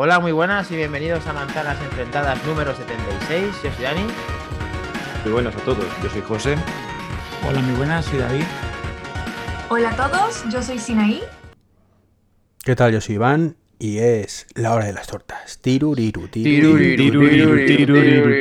Hola, muy buenas y bienvenidos a Manzanas Enfrentadas número 76. Yo soy Dani. Muy buenas a todos, yo soy José. Hola, muy buenas, soy David. Hola a todos, yo soy Sinaí. ¿Qué tal? Yo soy Iván y es la hora de las tortas. Tiruriru, tiruriru,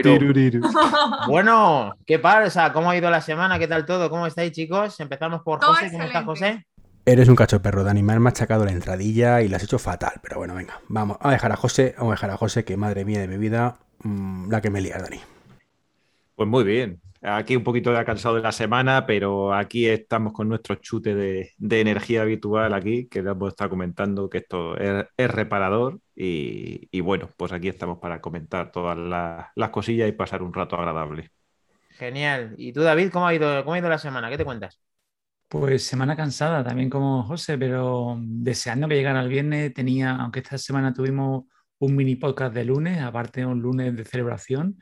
tiruriru. Bueno, ¿qué pasa? ¿Cómo ha ido la semana? ¿Qué tal todo? ¿Cómo estáis, chicos? Empezamos por José. ¿Cómo está. José? Eres un cacho perro, Dani. Me has machacado la entradilla y la has hecho fatal. Pero bueno, venga, vamos a dejar a José, vamos a dejar a José, que madre mía de mi vida, mm, la que me lía, Dani. Pues muy bien. Aquí un poquito ya cansado de la semana, pero aquí estamos con nuestro chute de, de energía habitual aquí, que les hemos estado comentando que esto es, es reparador y, y bueno, pues aquí estamos para comentar todas las, las cosillas y pasar un rato agradable. Genial. ¿Y tú, David, cómo ha ido, cómo ha ido la semana? ¿Qué te cuentas? Pues semana cansada, también como José, pero deseando que llegara el viernes. Tenía, aunque esta semana tuvimos un mini podcast de lunes, aparte un lunes de celebración,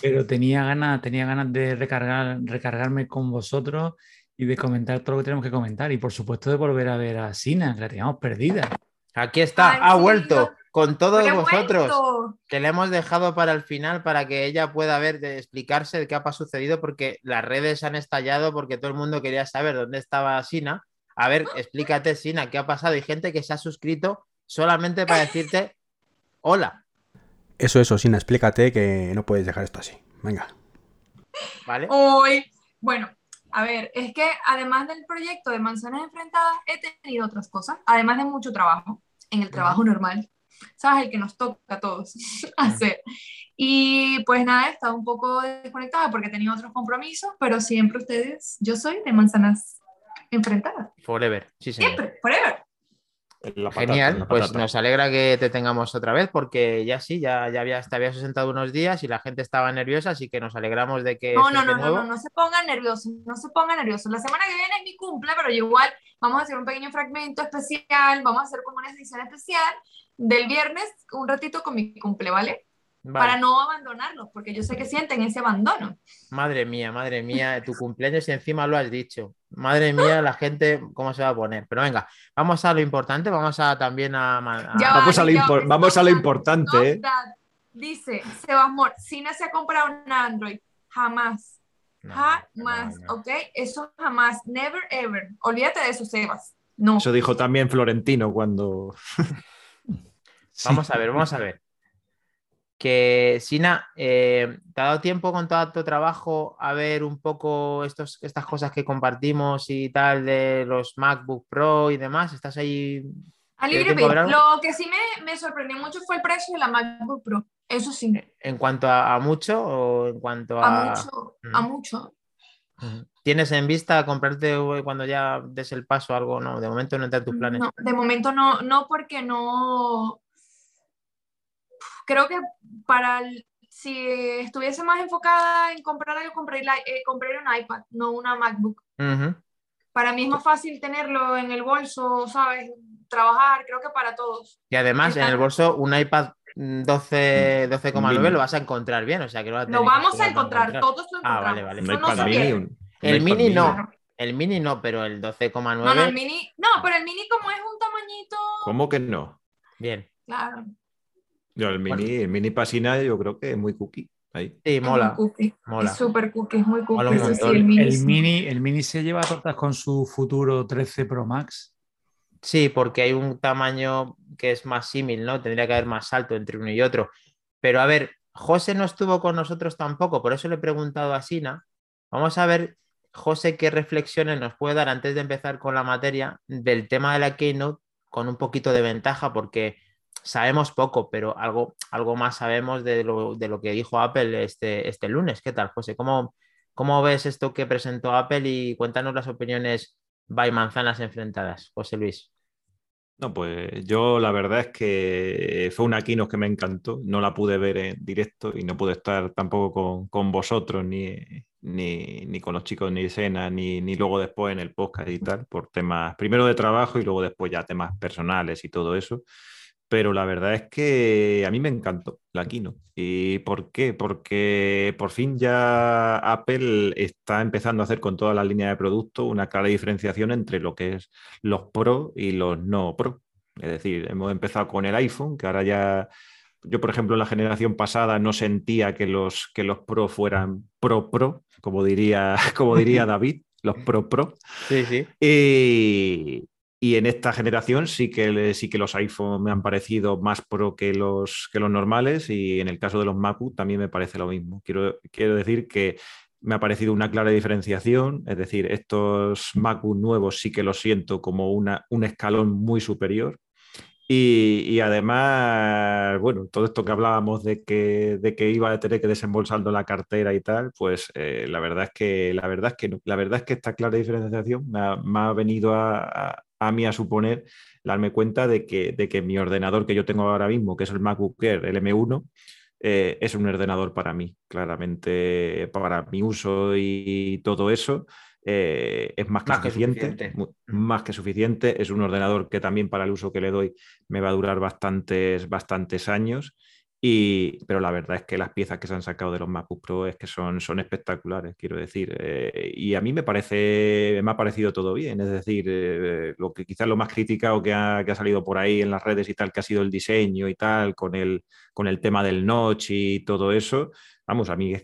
pero tenía ganas, tenía ganas de recargar, recargarme con vosotros y de comentar todo lo que tenemos que comentar. Y por supuesto de volver a ver a Sina, que la teníamos perdida. Aquí está, Ay, ha sí, vuelto yo- con todos ¡Pero he vosotros. vuelto! que le hemos dejado para el final para que ella pueda ver, de explicarse de qué ha sucedido, porque las redes han estallado, porque todo el mundo quería saber dónde estaba Sina. A ver, explícate, Sina, qué ha pasado. Hay gente que se ha suscrito solamente para decirte hola, Eso, eso, Sina, explícate que no puedes dejar esto así. Venga. ¿vale? Hoy, bueno, a ver, es que además del proyecto de Manzanas Enfrentadas, he tenido otras cosas, además de mucho trabajo, en el trabajo normal, ¿sabes? El que nos toca a todos hacer. Y pues nada, he estado un poco desconectada porque tenido otros compromisos, pero siempre ustedes, yo soy de Manzanas Enfrentadas, Forever, sí, señor. siempre, forever. Patata, Genial, pues nos alegra que te tengamos otra vez, porque ya sí, ya, ya habías, te habías sentado unos días y la gente estaba nerviosa, así que nos alegramos de que No, no, no, no, nuevo. no, no se pongan nerviosos, no se pongan nerviosos. La semana que viene es mi cumple, pero igual vamos a hacer un pequeño fragmento especial, vamos a hacer como una edición especial del viernes, un ratito con mi cumple, ¿vale? Vale. Para no abandonarlos, porque yo sé que sienten ese abandono. Madre mía, madre mía, tu cumpleaños y encima lo has dicho. Madre mía, la gente, ¿cómo se va a poner? Pero venga, vamos a lo importante, vamos a también a... a- Ya Vamos a lo impor- vamos a lo importante, ¿eh? Dice Sebas Mor, Sina se ha comprado un Android, jamás, No, jamás, no, no. ¿ok? Eso jamás, never ever. Olvídate de eso, Sebas. No. Eso dijo también Florentino cuando... Vamos a ver, vamos a ver. Que Sina, eh, ¿te ha dado tiempo con todo tu trabajo a ver un poco estos, estas cosas que compartimos y tal de los MacBook Pro y demás? ¿Estás ahí? A ¿Tiene libre? Lo que sí me, me sorprendió mucho fue el precio de la MacBook Pro. Eso sí, ¿En cuanto a, a mucho o en cuanto a a... mucho, a Mm. mucho. ¿Tienes en vista comprarte cuando ya des el paso algo? No, de momento no entra en tus planes. No, de momento no, no porque no. Creo que para el- si estuviese más enfocada en comprar algo, compré, la- eh, compré un iPad, no una MacBook. Ujú. Para mí es más fácil tenerlo en el bolso, ¿sabes? Trabajar, creo que para todos. Y además en el bolso un iPad mm, 12 12,9 Mini. lo vas a encontrar bien, o sea que no vas a tener Lo vamos a para encontrar, todos lo Ah, encontramos. vale, vale. Eso no mini, un- El iPad mini no. El mini no, pero el 12,9 No, no, el mini, no, pero el mini como es un tamañito, ¿Cómo que no? bien. claro. Yo, el mini, el mini pasina yo creo que es muy cookie. Ahí. Sí, mola. cookie. mola. Es súper cookie, es muy cookie. Sí, el mini. El sí. mini, el mini se lleva tortas con su futuro 13 Pro Max. Sí, porque hay un tamaño que es más símil, ¿no? Tendría que haber más salto entre uno y otro. Pero a ver, José no estuvo con nosotros tampoco, por eso le he preguntado a Sina. Vamos a ver, José, qué reflexiones nos puede dar antes de empezar con la materia del tema de la Keynote con un poquito de ventaja porque sabemos poco, pero algo, algo más sabemos de lo, de lo que dijo Apple este, este lunes. ¿Qué tal, José? ¿Cómo, ¿Cómo ves esto que presentó Apple y cuéntanos las opiniones by manzanas enfrentadas, José Luis? No, pues yo la verdad es que fue una keynote que me encantó, no la pude ver en directo y no pude estar tampoco con, vosotros ni, ni, con los chicos ni escena, ni, ni luego después en el podcast y tal, por temas primero de trabajo y luego después ya temas personales y todo eso pero la verdad es que a mí me encantó la Kino. ¿Y por qué? Porque por fin ya Apple está empezando a hacer con toda la línea de productos una clara diferenciación entre lo que es los Pro y los no Pro. Es decir, hemos empezado con el iPhone, que ahora ya yo, por ejemplo, en la generación pasada no sentía que los, que los Pro fueran Pro Pro, como diría, como diría David, los Pro Pro. Sí, sí. Y, y en esta generación sí que, sí que los iPhone me han parecido más pro que los, que los normales y en el caso de los MacBook también me parece lo mismo. Quiero, quiero decir que me ha parecido una clara diferenciación, es decir, estos MacBook nuevos sí que los siento como una, un escalón muy superior. Y, además, bueno, todo esto que hablábamos de que, de que iba a tener que desembolsando la cartera y tal, pues eh, la verdad es que la verdad es que La verdad es que esta clara diferenciación me ha, venido a, a mí a suponer darme cuenta de que, de que mi ordenador que yo tengo ahora mismo, que es el MacBook Air, el M1, eh, es un ordenador para mí, claramente para mi uso y todo eso. Eh, es más que, suficiente, mm. más que suficiente. Es un ordenador que también para el uso que le doy me va a durar bastantes, bastantes años pero la verdad es que las piezas que se han sacado de los MacBook Pro es que son, son espectaculares, quiero decir. Eh, y a mí me parece, me ha parecido todo bien. Es decir, eh, lo que quizás lo más criticado que ha, que ha, salido por ahí en las redes y tal, que ha sido el diseño y tal, con el, con el tema del notch y todo eso. Vamos, a mí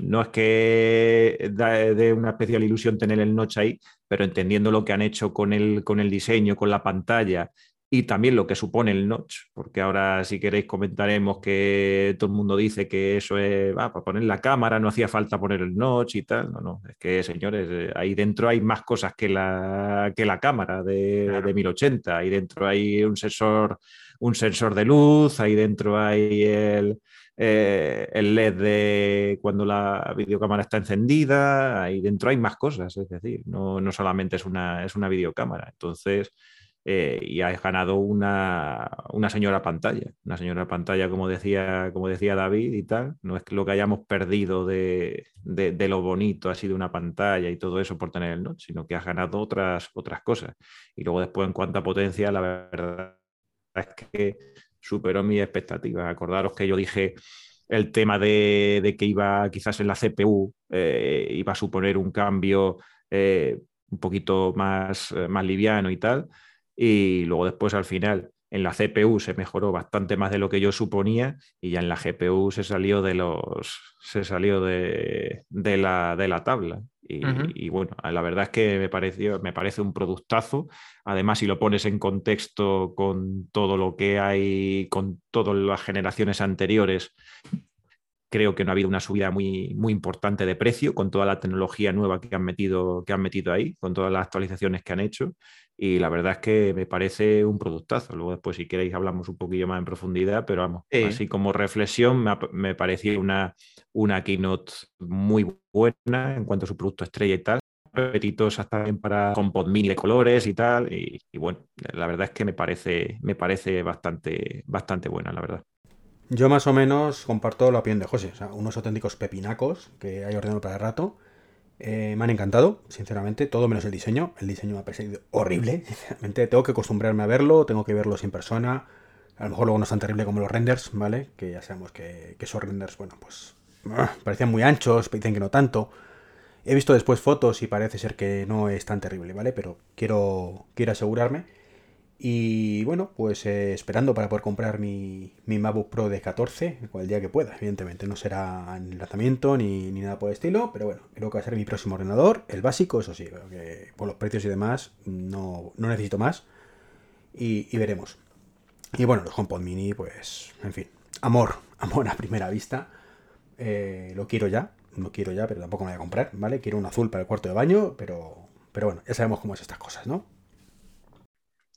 no es que dé una especial ilusión tener el notch ahí, pero entendiendo lo que han hecho con el, con el diseño, con la pantalla y también lo que supone el notch, porque ahora si queréis comentaremos que todo el mundo dice que eso es para poner la cámara, no hacía falta poner el notch y tal. No, no, es que señores, eh, ahí dentro hay más cosas que la, que la cámara de, de 1080, ahí dentro hay un sensor, un sensor de luz, ahí dentro hay el, eh, el LED de cuando la videocámara está encendida, ahí dentro hay más cosas, es decir, no, no solamente es una, es una videocámara. Entonces, eh, y has ganado una, señora pantalla. Una señora pantalla, como decía, como decía David y tal. No es lo que hayamos perdido de, lo bonito ha sido una pantalla y todo eso por tener el notch, sino que has ganado otras, otras cosas. Y luego después, en cuanto a potencia, la verdad es que superó mis expectativas. Acordaros que yo dije el tema de, que iba quizás en la CPU, eh, iba a suponer un cambio eh, un poquito más, más liviano y tal y luego después al final en la CPU se mejoró bastante más de lo que yo suponía y ya en la GPU se salió de los se salió de, la, de la, tabla. Y, bueno la verdad es que me pareció me parece un productazo. Además si lo pones en contexto con todo lo que hay con todas las generaciones anteriores creo que no ha habido una subida muy, muy importante de precio con toda la tecnología nueva que han, metido, que han metido ahí, con todas las actualizaciones que han hecho. Y la verdad es que me parece un productazo. Luego después, si queréis, hablamos un poquito más en profundidad, pero vamos, así como reflexión, me, me pareció una, una keynote muy buena en cuanto a su producto estrella y tal apetitosas también para con mini de colores y tal. Y, y, bueno, la verdad es que me parece, me parece bastante, bastante buena, la verdad. Yo más o menos comparto la opinión de José. O sea, unos auténticos pepinacos que hay ordenado para el rato. Eh, me han encantado, sinceramente, todo menos el diseño. El diseño me ha parecido horrible, sinceramente. Tengo que acostumbrarme a verlo, tengo que verlo sin persona. A lo mejor luego no es tan terrible como los renders, ¿vale? Que ya sabemos que, esos renders, bueno, pues ah, parecían muy anchos, dicen que no tanto. He visto después fotos y parece ser que no es tan terrible, ¿vale? Pero quiero, quiero asegurarme. Y bueno, pues eh, esperando para poder comprar mi, mi, MacBook Pro de 14, el día que pueda, evidentemente. No será en lanzamiento ni, nada por el estilo, pero bueno, creo que va a ser mi próximo ordenador. El básico, eso sí, que por los precios y demás no, necesito más. Y, veremos. Y bueno, los HomePod Mini, pues, en fin, amor, amor a primera vista. Eh, lo quiero ya, lo quiero ya, pero tampoco me voy a comprar, ¿vale? Quiero un azul para el cuarto de baño, pero, pero bueno, ya sabemos cómo es estas cosas, ¿no?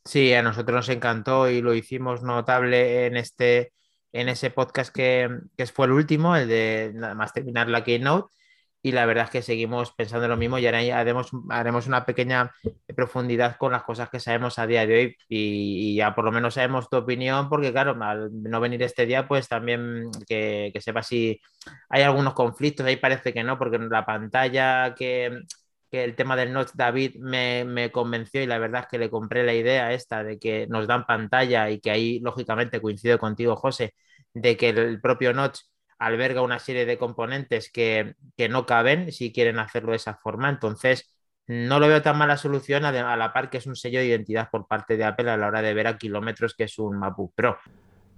Sí, a nosotros nos encantó y lo hicimos notable en este, en ese podcast que, que fue el último, el de nada más terminar la Keynote. Y la verdad es que seguimos pensando lo mismo y ahora haremos, haremos una pequeña profundidad con las cosas que sabemos a día de hoy y, ya por lo menos sabemos tu opinión porque claro, al no venir este día pues también que, que sepa si hay algunos conflictos, ahí parece que no, porque la pantalla que, que el tema del notch David me, me, convenció y la verdad es que le compré la idea esta de que nos dan pantalla y que ahí lógicamente coincido contigo José, de que el propio notch alberga una serie de componentes que, que, no caben si quieren hacerlo de esa forma. Entonces, no lo veo tan mala solución a, la par que es un sello de identidad por parte de Apple a la hora de ver a kilómetros que es un MacBook Pro.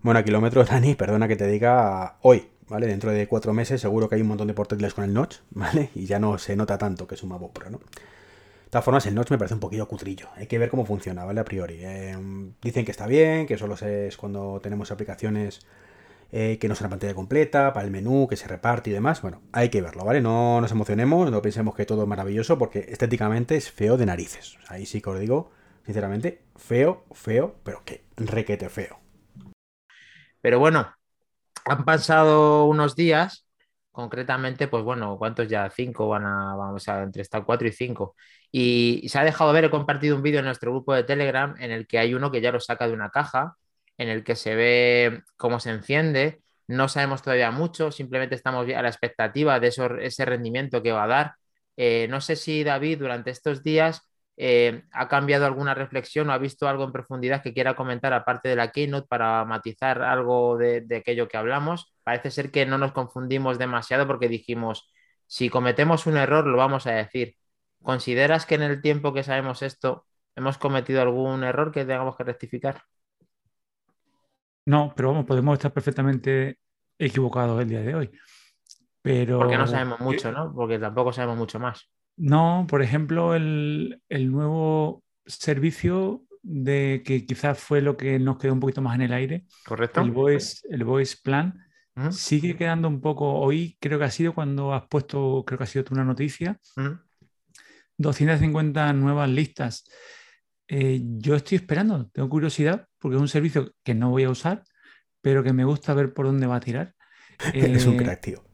Bueno, a kilómetros, Dani, perdona que te diga hoy, ¿vale? Dentro de cuatro meses seguro que hay un montón de portátiles con el notch, ¿vale? Y ya no se nota tanto que es un MacBook Pro, ¿no? De todas formas, el notch me parece un poquillo cutrillo. Hay que ver cómo funciona, ¿vale? A priori. Eh, dicen que está bien, que solo es cuando tenemos aplicaciones eh, que no es una pantalla completa, para el menú, que se reparte y demás. Bueno, hay que verlo, ¿vale? No nos emocionemos, no pensemos que todo es maravilloso, porque estéticamente es feo de narices. Ahí sí que os digo, sinceramente, feo, feo, pero que requete feo. Pero bueno, han pasado unos días, concretamente, pues bueno, ¿cuántos ya? Cinco van a, vamos a, entre estar cuatro y cinco. Y, se ha dejado ver, he compartido un vídeo en nuestro grupo de Telegram en el que hay uno que ya lo saca de una caja, en el que se ve cómo se enciende. No sabemos todavía mucho, simplemente estamos a la expectativa de ese rendimiento que va a dar. Eh, no sé si David durante estos días eh, ha cambiado alguna reflexión o ha visto algo en profundidad que quiera comentar aparte de la keynote para matizar algo de, de aquello que hablamos. Parece ser que no nos confundimos demasiado porque dijimos, si cometemos un error lo vamos a decir. ¿Consideras que en el tiempo que sabemos esto hemos cometido algún error que tengamos que rectificar? No, pero vamos, podemos estar perfectamente equivocados el día de hoy. Pero... Porque no sabemos mucho, ¿no? Porque tampoco sabemos mucho más. No, por ejemplo, el, el nuevo servicio de que quizás fue lo que nos quedó un poquito más en el aire. Correcto. El Voice, el voice Plan uh -huh. sigue quedando un poco. Hoy creo que ha sido cuando has puesto, creo que ha sido tú una noticia. Uh -huh. 250 nuevas listas. Eh, yo estoy esperando, tengo curiosidad, porque es un servicio que no voy a usar, pero que me gusta ver por dónde va a tirar. Eh... es un crack, tío.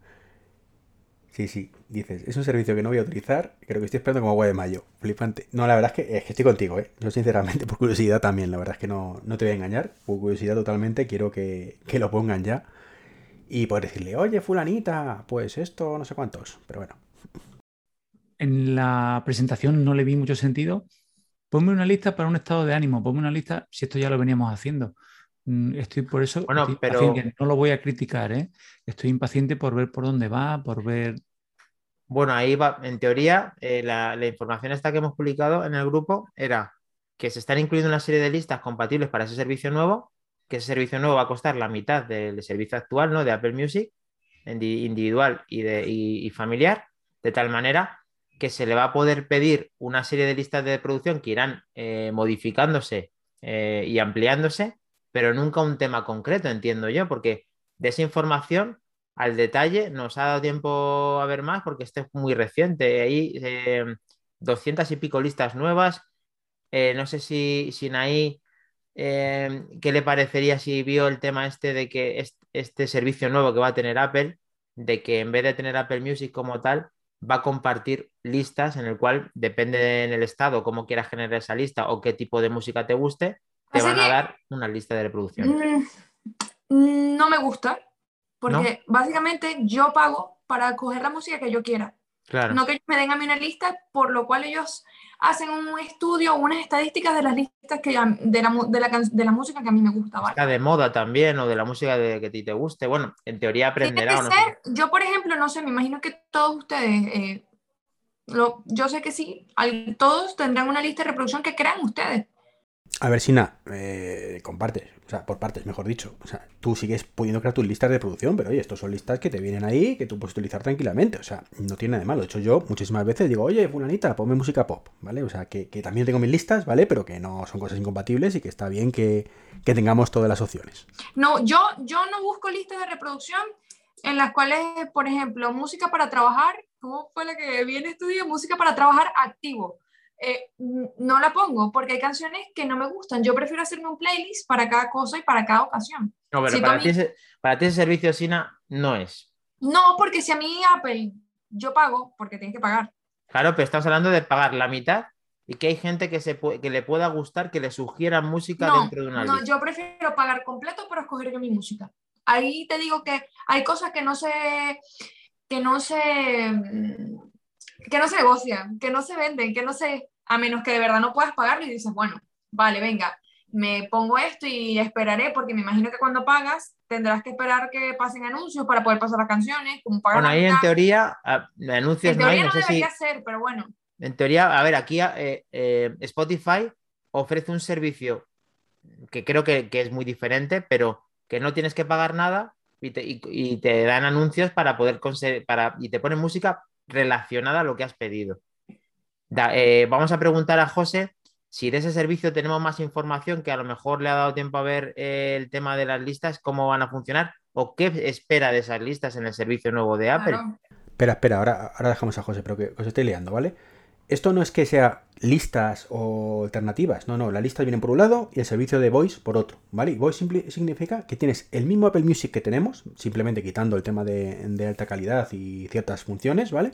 Sí, sí, dices, es un servicio que no voy a utilizar, creo que estoy esperando como agua de mayo. Flipante. No, la verdad es que, que estoy contigo, ¿eh? Yo sinceramente, por curiosidad también, la verdad es que no, no te voy a engañar, por curiosidad totalmente, quiero que, que lo pongan ya. Y poder decirle, oye, fulanita, pues esto, no sé cuántos, pero bueno. En la presentación no le vi mucho sentido, Ponme una lista para un estado de ánimo, ponme una lista, si esto ya lo veníamos haciendo. Mm, estoy por eso, bueno, pero... no lo voy a criticar, ¿eh? estoy impaciente por ver por dónde va, por ver... Bueno, ahí va, en teoría, eh, la, la, información esta que hemos publicado en el grupo era que se están incluyendo una serie de listas compatibles para ese servicio nuevo, que ese servicio nuevo va a costar la mitad del servicio actual, ¿no? De Apple Music, individual y, de, y, y familiar, de tal manera que se le va a poder pedir una serie de listas de producción que irán eh, modificándose eh, y ampliándose, pero nunca un tema concreto, entiendo yo, porque de esa información al detalle nos ha dado tiempo a ver más porque este es muy reciente. Hay eh, 200 y pico listas nuevas. Eh, no sé si, si ahí qué le parecería si vio el tema este de que este, este servicio nuevo que va a tener Apple, de que en vez de tener Apple Music como tal, va a compartir listas en el cual depende en el estado cómo quieras generar esa lista o qué tipo de música te guste, te van a dar una lista de reproducción. Mm, no me gusta, porque ¿No? básicamente yo pago para coger la música que yo quiera. Claro. No que me den a mí una lista, por lo cual ellos hacen un estudio, unas estadísticas de las listas que, de, la, de, la, de la música que a mí me gusta. ¿vale? Está de moda también, o de la música de, que a ti te guste. Bueno, en teoría aprenderá. No ser, sé. Yo, por ejemplo, no sé, me imagino que todos ustedes, eh, lo, yo sé que sí, al, todos tendrán una lista de reproducción que crean ustedes. A ver, Sina, eh, compartes, o sea, por partes, mejor dicho. O sea, tú sigues pudiendo crear tus listas de producción, pero oye, estos son listas que te vienen ahí, que tú puedes utilizar tranquilamente. O sea, no tiene nada de malo. De hecho, yo muchísimas veces digo, oye, fulanita, ponme música pop, ¿vale? O sea, que, que también tengo mis listas, ¿vale? Pero que no son cosas incompatibles y que está bien que, que tengamos todas las opciones. No, yo, yo no busco listas de reproducción en las cuales, por ejemplo, música para trabajar, ¿cómo fue la que viene estudio? Música para trabajar activo eh, no la pongo porque hay canciones que no me gustan. Yo prefiero hacerme un playlist para cada cosa y para cada ocasión. No, pero para, ti ese, para ti ese servicio Sina no es. No, porque si a mí Apple yo pago, porque tienes que pagar. Claro, pero estamos hablando de pagar la mitad y que hay gente que, se que le pueda gustar que le sugiera música dentro de una No, yo prefiero pagar completo para escoger yo mi música. Ahí te digo que hay cosas que no se que no se que no se negocian, que no se venden, que no se a menos que de verdad no puedas pagarlo y dices, bueno, vale, venga, me pongo esto y esperaré porque me imagino que cuando pagas tendrás que esperar que pasen anuncios para poder pasar las canciones, como Bueno, ahí en teoría anuncios en teoría no, debería ser, pero bueno. En teoría, a ver, aquí eh, eh, Spotify ofrece un servicio que creo que, es muy diferente, pero que no tienes que pagar nada y te, dan anuncios para poder conseguir, para, y te ponen música relacionada a lo que has pedido. Eh, vamos a preguntar a José si de ese servicio tenemos más información, que a lo mejor le ha dado tiempo a ver el tema de las listas, cómo van a funcionar o qué espera de esas listas en el servicio nuevo de Apple. Espera, espera, ahora, ahora dejamos a José, pero que os estoy liando, ¿vale? Esto no es que sea listas o alternativas, no, no, la lista viene por un lado y el servicio de Voice por otro, ¿vale? Y Voice significa que tienes el mismo Apple Music que tenemos, simplemente quitando el tema de, alta calidad y ciertas funciones, ¿vale?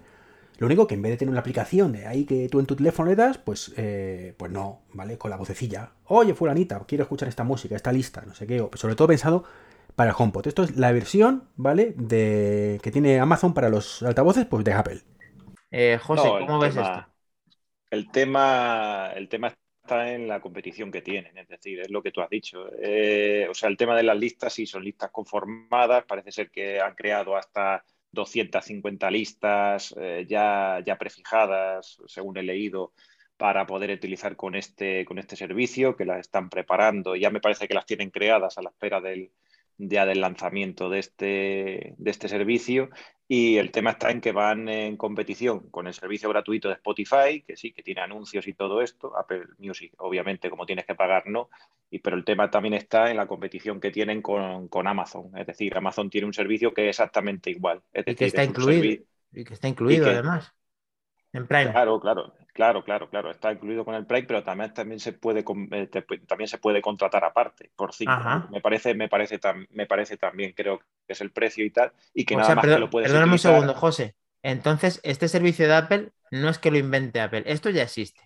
Lo único que en vez de tener una aplicación de ahí que tú en tu teléfono le das, pues, eh, pues no, ¿vale? Con la vocecilla. Oye, fulanita, quiero escuchar esta música, esta lista, no sé qué. Sobre todo pensado para el HomePod. Esto es la versión, ¿vale? De que tiene Amazon para los altavoces, pues de Apple. Eh, José, ¿cómo ves esto? El tema, el tema está en la competición que tienen, es decir, es lo que tú has dicho. Eh, o sea, el tema de las listas, sí, son listas conformadas, parece ser que han creado hasta 250 listas eh, ya, ya prefijadas, según he leído, para poder utilizar con este, con este servicio, que las están preparando. Ya me parece que las tienen creadas a la espera del, ya del lanzamiento de este, de este servicio y el tema está en que van en competición con el servicio gratuito de Spotify, que sí, que tiene anuncios y todo esto, Apple Music obviamente como tienes que pagar no, y, pero el tema también está en la competición que tienen con, Amazon, es decir, Amazon tiene un servicio que es exactamente igual. y, que está incluido, y que está incluido además. En Prime. Claro, claro, claro, claro, claro. Está incluido con el Prime, pero también, también se puede eh, también se puede contratar aparte por cinco. Me parece, me parece me parece también, creo que es el precio y tal, y que nada más que lo puedes Perdóname un segundo, José. Entonces, este servicio de Apple no es que lo invente Apple, esto ya existe.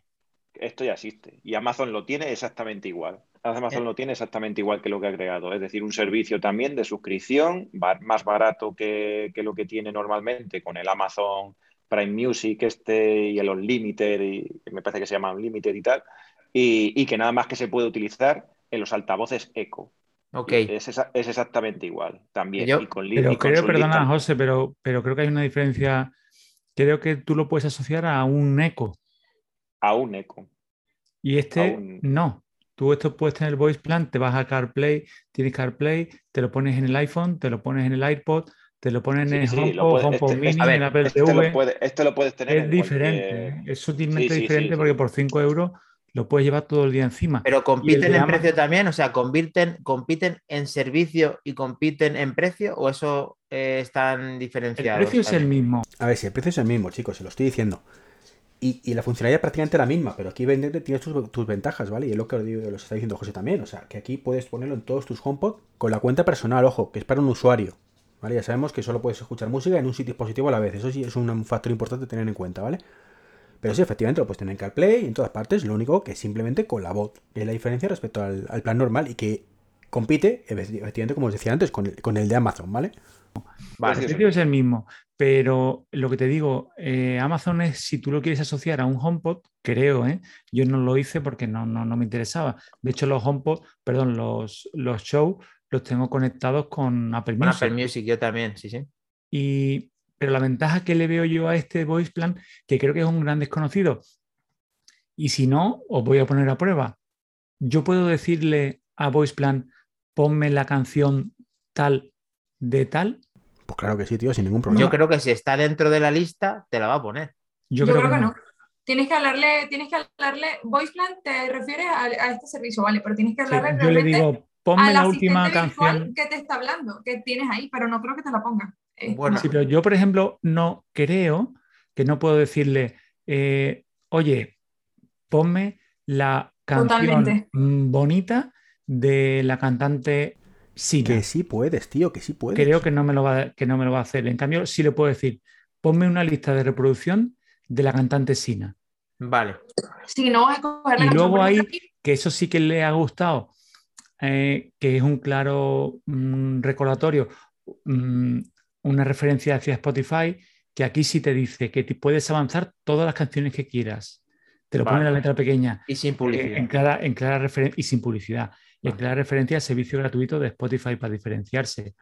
Esto ya existe. Y Amazon lo tiene exactamente igual. Amazon eh. lo tiene exactamente igual que lo que ha creado. Es decir, un servicio también de suscripción, más barato que, que lo que tiene normalmente con el Amazon Prime Music este y el Unlimited, y, me parece que se llama Unlimited y tal, y, que nada más que se puede utilizar en los altavoces Echo. Ok. Es, exactamente igual también. y con, pero creo, perdona, José, pero, pero creo que hay una diferencia. Creo que tú lo puedes asociar a un Echo. A un Echo. Y este no. Tú esto puedes tener Voice Plan, te vas a CarPlay, tienes CarPlay, te lo pones en el iPhone, te lo pones en el iPod, te lo ponen en el HomePod, este, Mini, en Apple este TV. Lo este lo puedes tener. Es diferente, es sutilmente diferente porque por 5 euros lo puedes llevar todo el día encima. Pero compiten en precio también, o sea, compiten, compiten en servicio y compiten en precio, o eso eh, están diferenciados. El precio es el mismo. A ver, si el precio es el mismo, chicos, se lo estoy diciendo. Y, la funcionalidad es prácticamente la misma, pero aquí vender tienes tus, tus, ventajas, ¿vale? Y es lo que os está diciendo José también. O sea, que aquí puedes ponerlo en todos tus HomePod con la cuenta personal, ojo, que es para un usuario. Ya sabemos que solo puedes escuchar música en un sitio dispositivo a la vez. Eso sí es un factor importante tener en cuenta, ¿vale? Pero sí, efectivamente lo puedes tener en CarPlay y en todas partes. Lo único que simplemente con la voz. Es la diferencia respecto al, plan normal y que compite, efectivamente, como os decía antes, con el, de Amazon, ¿vale? Vale, el precio es el mismo, pero lo que te digo, eh, Amazon es, si tú lo quieres asociar a un HomePod, creo, ¿eh? yo no lo hice porque no, no, no me interesaba. De hecho, los HomePod, perdón, los, los shows los tengo conectados con Apple Music. Apple Music, yo también, sí, sí. Y, pero la ventaja que le veo yo a este Voice Plan, que creo que es un gran desconocido, y si no, os voy a poner a prueba. Yo puedo decirle a Voice Plan, ponme la canción tal de tal. Pues claro que sí, tío, sin ningún problema. Yo creo que si está dentro de la lista, te la va a poner. Yo, creo, que, no. Tienes que hablarle, tienes que hablarle, Voice Plan te refieres a, este servicio, vale, pero tienes que hablarle Yo le digo, Ponme la última canción. que te está hablando, que tienes ahí, pero no creo que te la ponga. Eh, bueno, sí, pero yo, por ejemplo, no creo que no puedo decirle, eh, oye, ponme la canción bonita de la cantante Sina. Que sí puedes, tío, que sí puedes. Creo que no me lo va, que no me lo va a hacer. En cambio, sí le puedo decir, ponme una lista de reproducción de la cantante Sina. Vale. Si no, a y luego hay, que eso sí que le ha gustado, eh, que es un claro mm, recordatorio, mm, una referencia hacia Spotify, que aquí sí te dice que te puedes avanzar todas las canciones que quieras. Te lo pone en la letra pequeña. Y sin publicidad. Eh, en clara, en clara y sin publicidad. Y en clara referencia al servicio gratuito de Spotify para diferenciarse.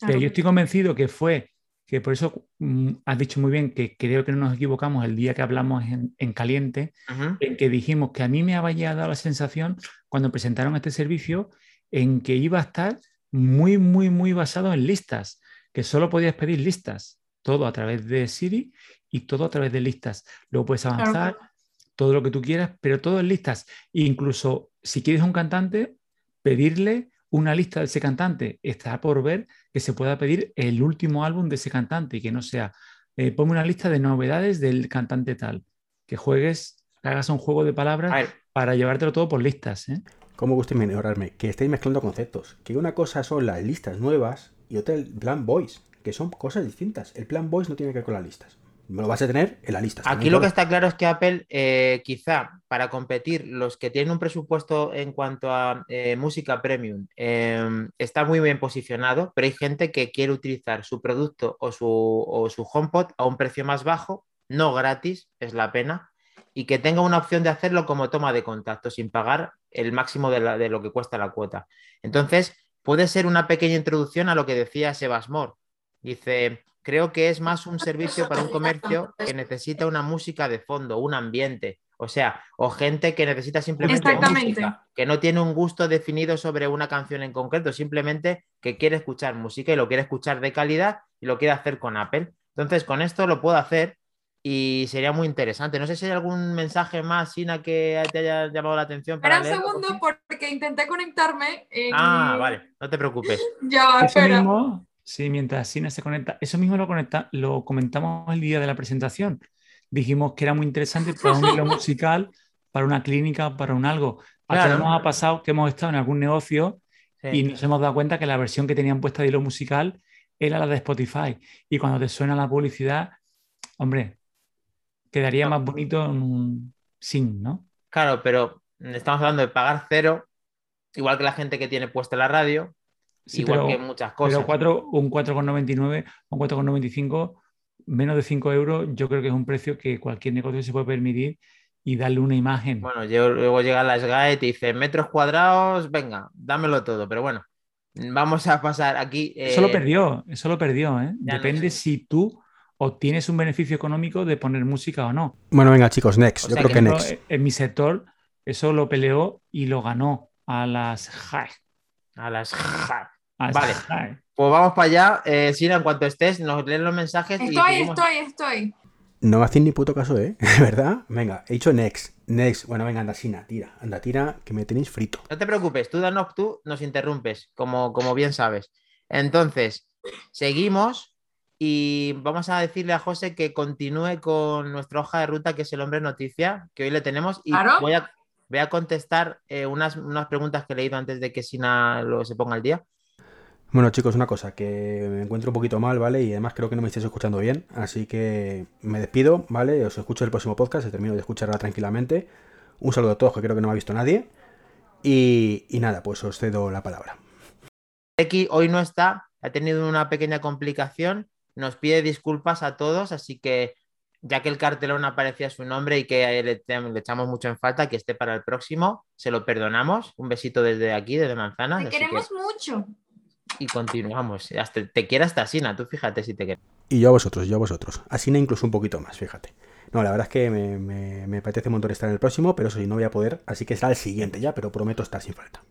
Pero yo estoy convencido que fue, que por eso mm, has dicho muy bien que creo que no nos equivocamos el día que hablamos en, caliente, en que dijimos que a mí me había dado la sensación cuando presentaron este servicio en que iba a estar muy, muy, muy basado en listas, que solo podías pedir listas, todo a través de Siri y todo a través de listas. Luego puedes avanzar, todo lo que tú quieras, pero todo en listas. incluso si quieres un cantante, pedirle una lista de ese cantante. Está por ver que se pueda pedir el último álbum de ese cantante y que no sea, eh, ponme una lista de novedades del cantante tal. Que juegues, hagas un juego de palabras para llevártelo todo por listas. ¿eh? ¿Cómo gusta mejorarme? Que estáis mezclando conceptos. Que una cosa son las listas nuevas y otra el plan voice, que son cosas distintas. El plan voice no tiene que ver con las listas lo vas a tener en la lista. Aquí lo que está claro es que Apple, eh, quizá para competir, los que tienen un presupuesto en cuanto a eh, música premium, em, está muy bien posicionado, pero hay gente que quiere utilizar su producto o su, o su HomePod a un precio más bajo, no gratis, es la pena, y que tenga una opción de hacerlo como toma de contacto, sin pagar el máximo de, de lo que cuesta la cuota. Entonces, puede ser una pequeña introducción a lo que decía Sebas Moore. Dice, creo que es más un servicio para un comercio que necesita una música de fondo, un ambiente. O sea, o gente que necesita simplemente música, que no tiene un gusto definido sobre una canción en concreto, simplemente que quiere escuchar música y lo quiere escuchar de calidad y lo quiere hacer con Apple. Entonces, con esto lo puedo hacer y sería muy interesante. No sé si hay algún mensaje más, Sina, que te haya llamado la atención. Para espera un segundo, porque intenté conectarme. Ah, vale, no te preocupes. ya, espera. Sí, mientras Sina se conecta. Eso mismo lo, conecta, lo comentamos el día de la presentación. Dijimos que era muy interesante para un hilo musical, para una clínica, para un algo. A nos ha pasado que hemos estado en algún negocio y nos hemos dado cuenta que la versión que tenían puesta de hilo musical era la de Spotify. Y cuando te suena la publicidad, hombre, quedaría más bonito un sin, ¿no? Claro, pero estamos hablando de pagar cero, igual que la gente que tiene puesta la radio, Igual que muchas cosas. Pero un 4,99 un 4,95, menos de 5 euros, yo creo que es un precio que cualquier negocio se puede permitir y darle una imagen. Bueno, luego llega la SGAE y te dice metros cuadrados, venga, dámelo todo. Pero bueno, vamos a pasar aquí. Eso lo eh, perdió, eso lo perdió. ¿eh? Depende si tú obtienes un beneficio económico de poner música o no. Bueno, venga, chicos, next. Yo creo que, next. En mi sector, eso lo peleó y lo ganó a las A las Vale, pues vamos para allá. Eh, Sina, en cuanto estés, nos leen los mensajes. Estoy, estoy, estoy. No me hacéis ni puto caso, ¿eh? ¿Verdad? Venga, he dicho next. Next. Bueno, venga, anda, Sina, tira. Anda, tira, que me tenéis frito. No te preocupes, tú, danos, tú nos interrumpes, como, como bien sabes. Entonces, seguimos y vamos a decirle a José que continúe con nuestra hoja de ruta, que es el hombre noticia, que hoy le tenemos. Y voy, a, voy a contestar eh, unas, unas preguntas que he leído antes de que Sina lo, se ponga al día. Bueno chicos, una cosa, que me encuentro un poquito mal, ¿vale? Y además creo que no me estáis escuchando bien, así que me despido, ¿vale? Os escucho el próximo podcast, se termino de escucharla tranquilamente. Un saludo a todos, que creo que no me ha visto nadie. Y, nada, pues os cedo la palabra. X hoy no está, ha tenido una pequeña complicación, nos pide disculpas a todos, así que ya que el cartelón aparecía su nombre y que le, le, echamos mucho en falta, que esté para el próximo, se lo perdonamos. Un besito desde aquí, desde Manzana. Te queremos mucho y continuamos. Hasta, te quiere hasta Asina, tú fíjate si te quieres. Y yo a vosotros, yo a vosotros. Asina incluso un poquito más, fíjate. No, la verdad es que me, me, me apetece un montón estar en el próximo, pero eso sí, no voy a poder, así que será el siguiente ya, pero prometo estar sin falta.